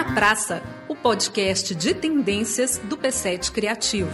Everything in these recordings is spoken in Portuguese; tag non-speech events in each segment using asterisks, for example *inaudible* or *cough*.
na Praça, o podcast de tendências do P7 Criativo.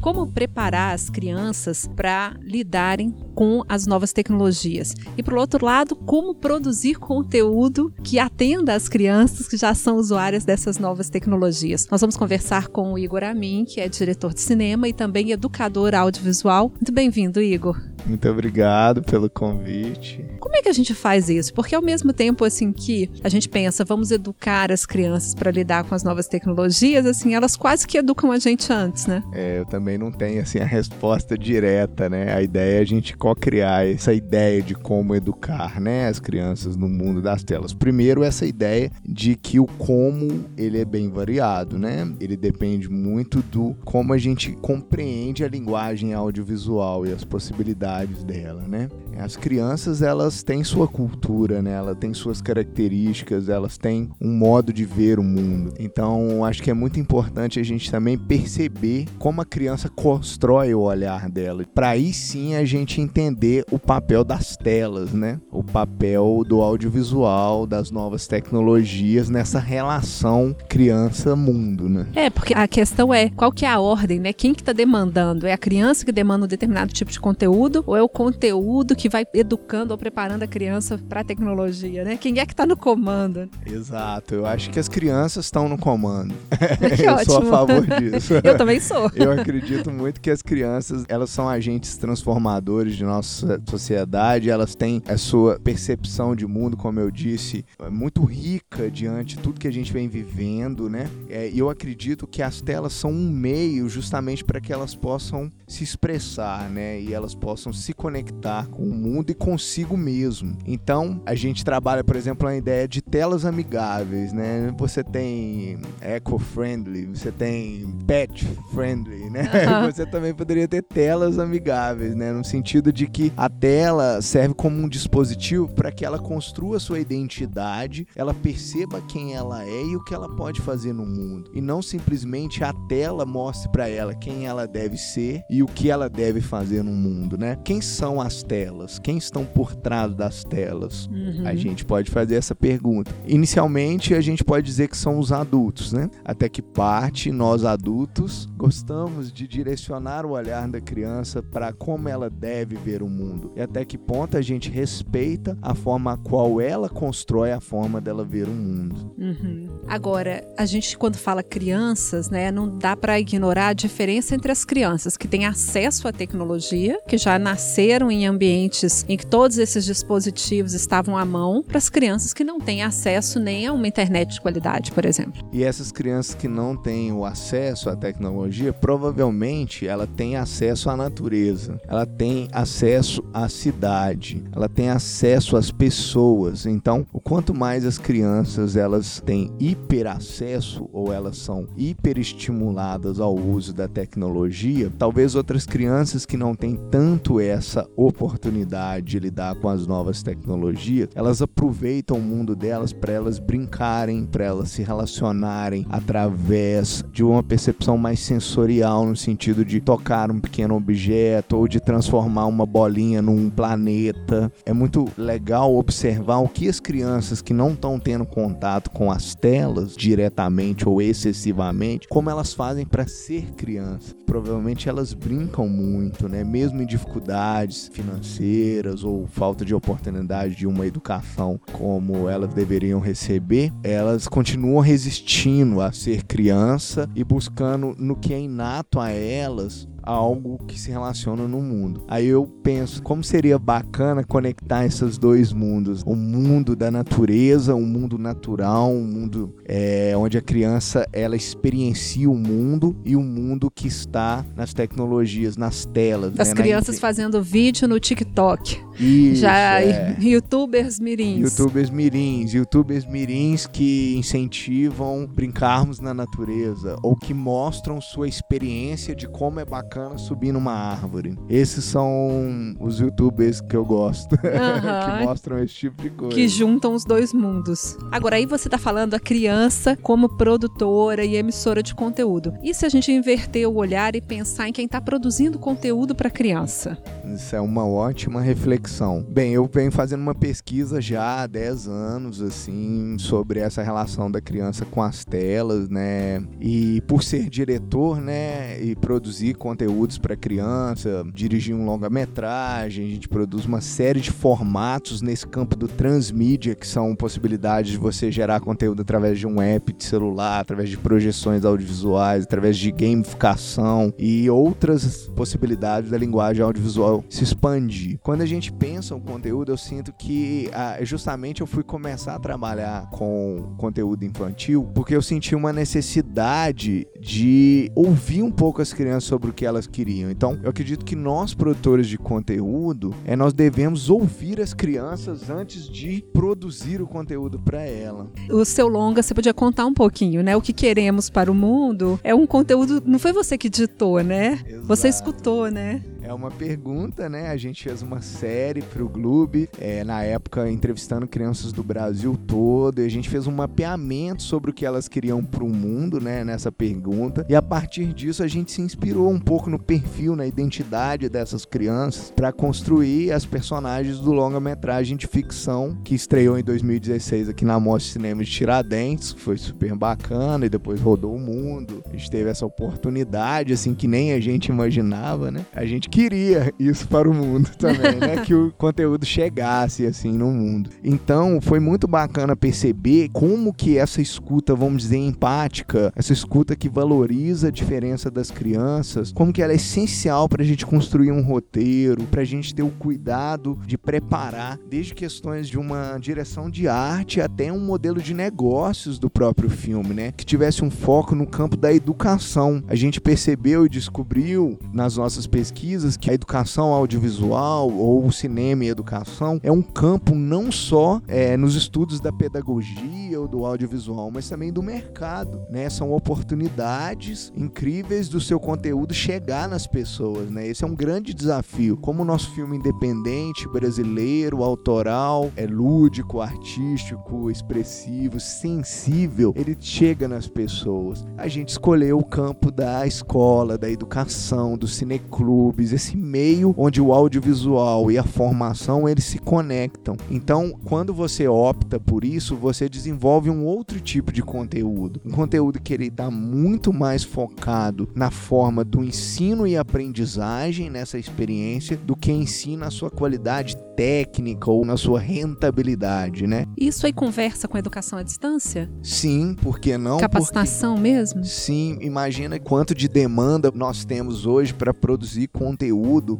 como preparar as crianças para lidarem com as novas tecnologias. E, por outro lado, como produzir conteúdo que atenda as crianças que já são usuárias dessas novas tecnologias. Nós vamos conversar com o Igor Amin, que é diretor de cinema e também educador audiovisual. Muito bem-vindo, Igor. Muito obrigado pelo convite. Como é que a gente faz isso? Porque ao mesmo tempo assim que a gente pensa, vamos educar as crianças para lidar com as novas tecnologias, assim, elas quase que educam a gente antes, né? É, eu também não tenho assim a resposta direta, né? A ideia é a gente co-criar essa ideia de como educar, né, as crianças no mundo das telas. Primeiro essa ideia de que o como ele é bem variado, né? Ele depende muito do como a gente compreende a linguagem audiovisual e as possibilidades dela, né? As crianças, elas têm sua cultura, né? Elas têm suas características, elas têm um modo de ver o mundo. Então, acho que é muito importante a gente também perceber como a criança constrói o olhar dela. Para aí sim a gente entender o papel das telas, né? O papel do audiovisual, das novas tecnologias nessa relação criança-mundo, né? É, porque a questão é qual que é a ordem, né? Quem que tá demandando? É a criança que demanda um determinado tipo de conteúdo ou é o conteúdo que vai educando ou preparando a criança para a tecnologia, né? Quem é que está no comando? Exato, eu acho que as crianças estão no comando. *laughs* *laughs* Que eu ótimo. sou a favor disso. *laughs* eu também sou. Eu acredito muito que as crianças, elas são agentes transformadores de nossa sociedade, elas têm a sua percepção de mundo, como eu disse, muito rica diante de tudo que a gente vem vivendo, né? É, e eu acredito que as telas são um meio justamente para que elas possam se expressar, né? E elas possam se conectar com o mundo e consigo mesmo. Então, a gente trabalha, por exemplo, a ideia de telas amigáveis, né? Você tem eco-friendly, você tem pet-friendly, né? Uhum. *laughs* Você também poderia ter telas amigáveis, né? No sentido de que a tela serve como um dispositivo para que ela construa sua identidade, ela perceba quem ela é e o que ela pode fazer no mundo. E não simplesmente a tela mostre para ela quem ela deve ser e o que ela deve fazer no mundo, né? Quem são as telas? Quem estão por trás das telas? Uhum. A gente pode fazer essa pergunta. Inicialmente, a gente pode dizer que são os adultos, né? Até que parte nós adultos gostamos de direcionar o olhar da criança para como ela deve ver o mundo e até que ponto a gente respeita a forma a qual ela constrói a forma dela ver o mundo. Uhum. Agora, a gente quando fala crianças, né, não dá para ignorar a diferença entre as crianças que têm acesso à tecnologia, que já nasceram em ambientes em que todos esses dispositivos estavam à mão, para as crianças que não têm acesso nem a uma internet de qualidade, por exemplo. E essas crianças que não têm o acesso à tecnologia, provavelmente ela tem acesso à natureza, ela tem acesso à cidade, ela tem acesso às pessoas. Então, o quanto mais as crianças elas têm hiperacesso ou elas são hiperestimuladas ao uso da tecnologia, talvez outras crianças que não têm tanto essa oportunidade de lidar com as novas tecnologias, elas aproveitam o mundo delas para elas brincarem, para elas se relacionarem através de uma percepção mais sensorial, no sentido de tocar um pequeno objeto ou de transformar uma bolinha num planeta. É muito legal observar o que as crianças que não estão tendo contato com as telas diretamente ou excessivamente, como elas fazem para ser criança. Provavelmente elas brincam muito, né? Mesmo em dificuldades financeiras ou falta de oportunidade de uma educação como elas deveriam receber, elas continuam resistindo a ser criança e buscando no que é inato a elas algo que se relaciona no mundo. Aí eu penso como seria bacana conectar esses dois mundos: o mundo da natureza, um mundo natural, um mundo é, onde a criança ela experiencia o mundo e o mundo que está nas tecnologias, nas telas. As né? crianças fazendo vídeo no TikTok. Isso, Já é. *laughs* youtubers mirins. Youtubers mirins, youtubers mirins que incentivam brincarmos na natureza ou que mostram sua experiência de como é bacana subir numa árvore. Esses são os youtubers que eu gosto, uh *laughs* -huh. que mostram esse tipo de coisa. Que juntam os dois mundos. Agora aí você tá falando a criança como produtora e emissora de conteúdo. E se a gente inverter o olhar e pensar em quem está produzindo conteúdo para criança? Isso é uma ótima reflexão. Bem, eu venho fazendo uma pesquisa já há 10 anos, assim, sobre essa relação da criança com as telas, né? E por ser diretor, né, e produzir conteúdos para criança, dirigir um longa-metragem, a gente produz uma série de formatos nesse campo do transmídia, que são possibilidades de você gerar conteúdo através de um app de celular, através de projeções audiovisuais, através de gamificação e outras possibilidades da linguagem audiovisual se expandir. Quando a gente pensa conteúdo, eu sinto que ah, justamente eu fui começar a trabalhar com conteúdo infantil porque eu senti uma necessidade de ouvir um pouco as crianças sobre o que elas queriam. Então, eu acredito que nós, produtores de conteúdo, é, nós devemos ouvir as crianças antes de produzir o conteúdo para ela. O seu longa, você podia contar um pouquinho, né? O que queremos para o mundo é um conteúdo. Não foi você que ditou, né? Exato. Você escutou, né? É uma pergunta, né? A gente fez uma série para o Globo, é, na época entrevistando crianças do Brasil todo, e a gente fez um mapeamento sobre o que elas queriam para o mundo, né? Nessa pergunta. E a partir disso a gente se inspirou um pouco no perfil, na identidade dessas crianças, para construir as personagens do longa-metragem de ficção que estreou em 2016 aqui na Mostra Cinema de Tiradentes, que foi super bacana e depois rodou o mundo. A gente teve essa oportunidade, assim, que nem a gente imaginava, né? A gente queria isso para o mundo *laughs* também, né? que o conteúdo chegasse assim no mundo. Então, foi muito bacana perceber como que essa escuta, vamos dizer, empática, essa escuta que valoriza a diferença das crianças, como que ela é essencial para a gente construir um roteiro, para a gente ter o cuidado de preparar, desde questões de uma direção de arte até um modelo de negócios do próprio filme, né? Que tivesse um foco no campo da educação. A gente percebeu e descobriu nas nossas pesquisas coisas que a educação audiovisual ou o cinema e educação é um campo não só é, nos estudos da pedagogia ou do audiovisual, mas também do mercado, né? São oportunidades incríveis do seu conteúdo chegar nas pessoas, né? Esse é um grande desafio. Como o nosso filme independente, brasileiro, autoral, é lúdico, artístico, expressivo, sensível, ele chega nas pessoas. A gente escolheu o campo da escola, da educação, dos cineclubes, esse meio onde o audiovisual e a formação eles se conectam. Então, quando você opta por isso, você desenvolve um outro tipo de conteúdo, um conteúdo que ele está muito mais focado na forma do ensino e aprendizagem nessa experiência do que ensina a sua qualidade técnica ou na sua rentabilidade, né? Isso aí conversa com a educação à distância? Sim, por que não? Capacitação porque... mesmo? Sim, imagina quanto de demanda nós temos hoje para produzir conteúdo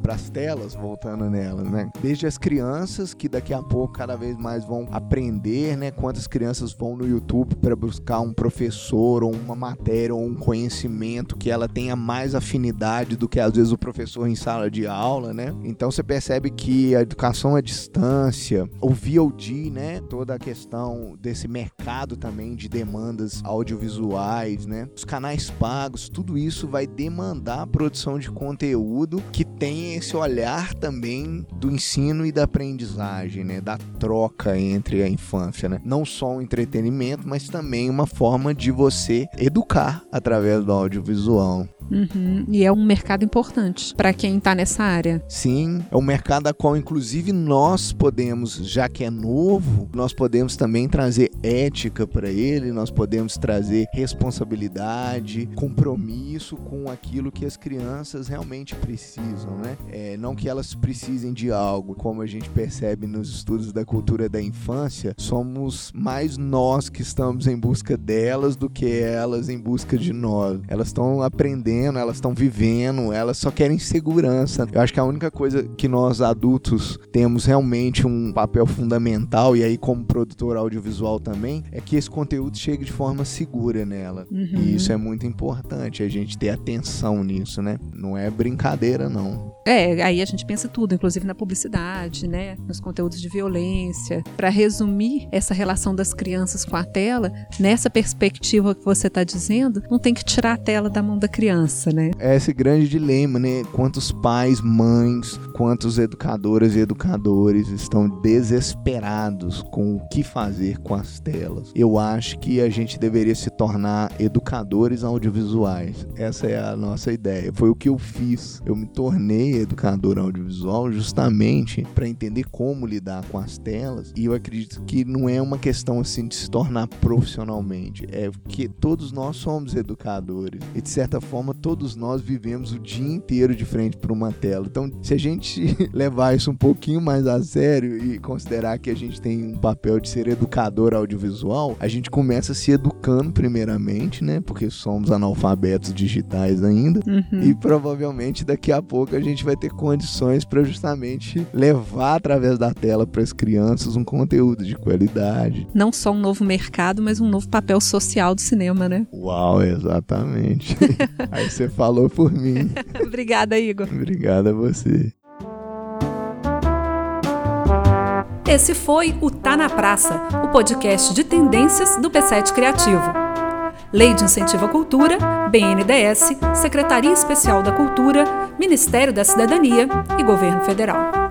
para as telas, voltando nelas, né? Desde as crianças que daqui a pouco cada vez mais vão aprender, né? Quantas crianças vão no YouTube para buscar um professor ou uma matéria ou um conhecimento que ela tenha mais afinidade do que às vezes o professor em sala de aula, né? Então você percebe que a educação à distância, o VOD, né? Toda a questão desse mercado também de demandas audiovisuais, né? Os canais pagos, tudo isso vai demandar a produção de conteúdo que tenha esse olhar também do ensino e da aprendizagem, né? Da troca entre a infância, né? Não só um entretenimento, mas também uma forma de você educar através do audiovisual. Uhum. E é um mercado importante para quem está nessa área. Sim, é um mercado a qual, inclusive, nós podemos, já que é novo, nós podemos também trazer ética para ele, nós podemos trazer responsabilidade, compromisso com aquilo que as crianças realmente precisam, né? É, não que elas precisem de algo, como a gente percebe nos estudos da cultura da infância, somos mais nós que estamos em busca delas do que elas em busca de nós. Elas estão aprendendo, elas estão vivendo, elas só querem segurança. Eu acho que a única coisa que nós adultos temos temos realmente um papel fundamental, e aí como produtor audiovisual também, é que esse conteúdo chegue de forma segura nela. Uhum. E isso é muito importante, a gente ter atenção nisso, né? Não é brincadeira, não. É, aí a gente pensa tudo, inclusive na publicidade, né? Nos conteúdos de violência. Para resumir essa relação das crianças com a tela, nessa perspectiva que você está dizendo, não tem que tirar a tela da mão da criança né? É esse grande dilema, né? Quantos pais, mães, quantos educadoras e educadores estão desesperados com o que fazer com as telas. Eu acho que a gente deveria se tornar educadores audiovisuais. Essa é a nossa ideia. Foi o que eu fiz. Eu me tornei educador audiovisual justamente para entender como lidar com as telas. E eu acredito que não é uma questão assim de se tornar profissionalmente. É que todos nós somos educadores. E de certa forma, todos nós vivemos o dia inteiro de frente para uma tela. Então, se a gente *laughs* levar isso um pouquinho mais a sério e considerar que a gente tem um papel de ser educador audiovisual, a gente começa se educando primeiramente, né? Porque somos analfabetos digitais ainda. Uhum. E provavelmente daqui a pouco a gente vai ter condições para justamente levar através da tela para as crianças um conteúdo de qualidade. Não só um novo mercado, mas um novo papel social do cinema, né? Uau, exatamente. Aí *laughs* você falou por mim. *laughs* Obrigada, Igor. Obrigada a você. Esse foi o Tá na Praça, o podcast de tendências do P7 Criativo. Lei de Incentivo à Cultura, BNDES, Secretaria Especial da Cultura, Ministério da Cidadania e Governo Federal.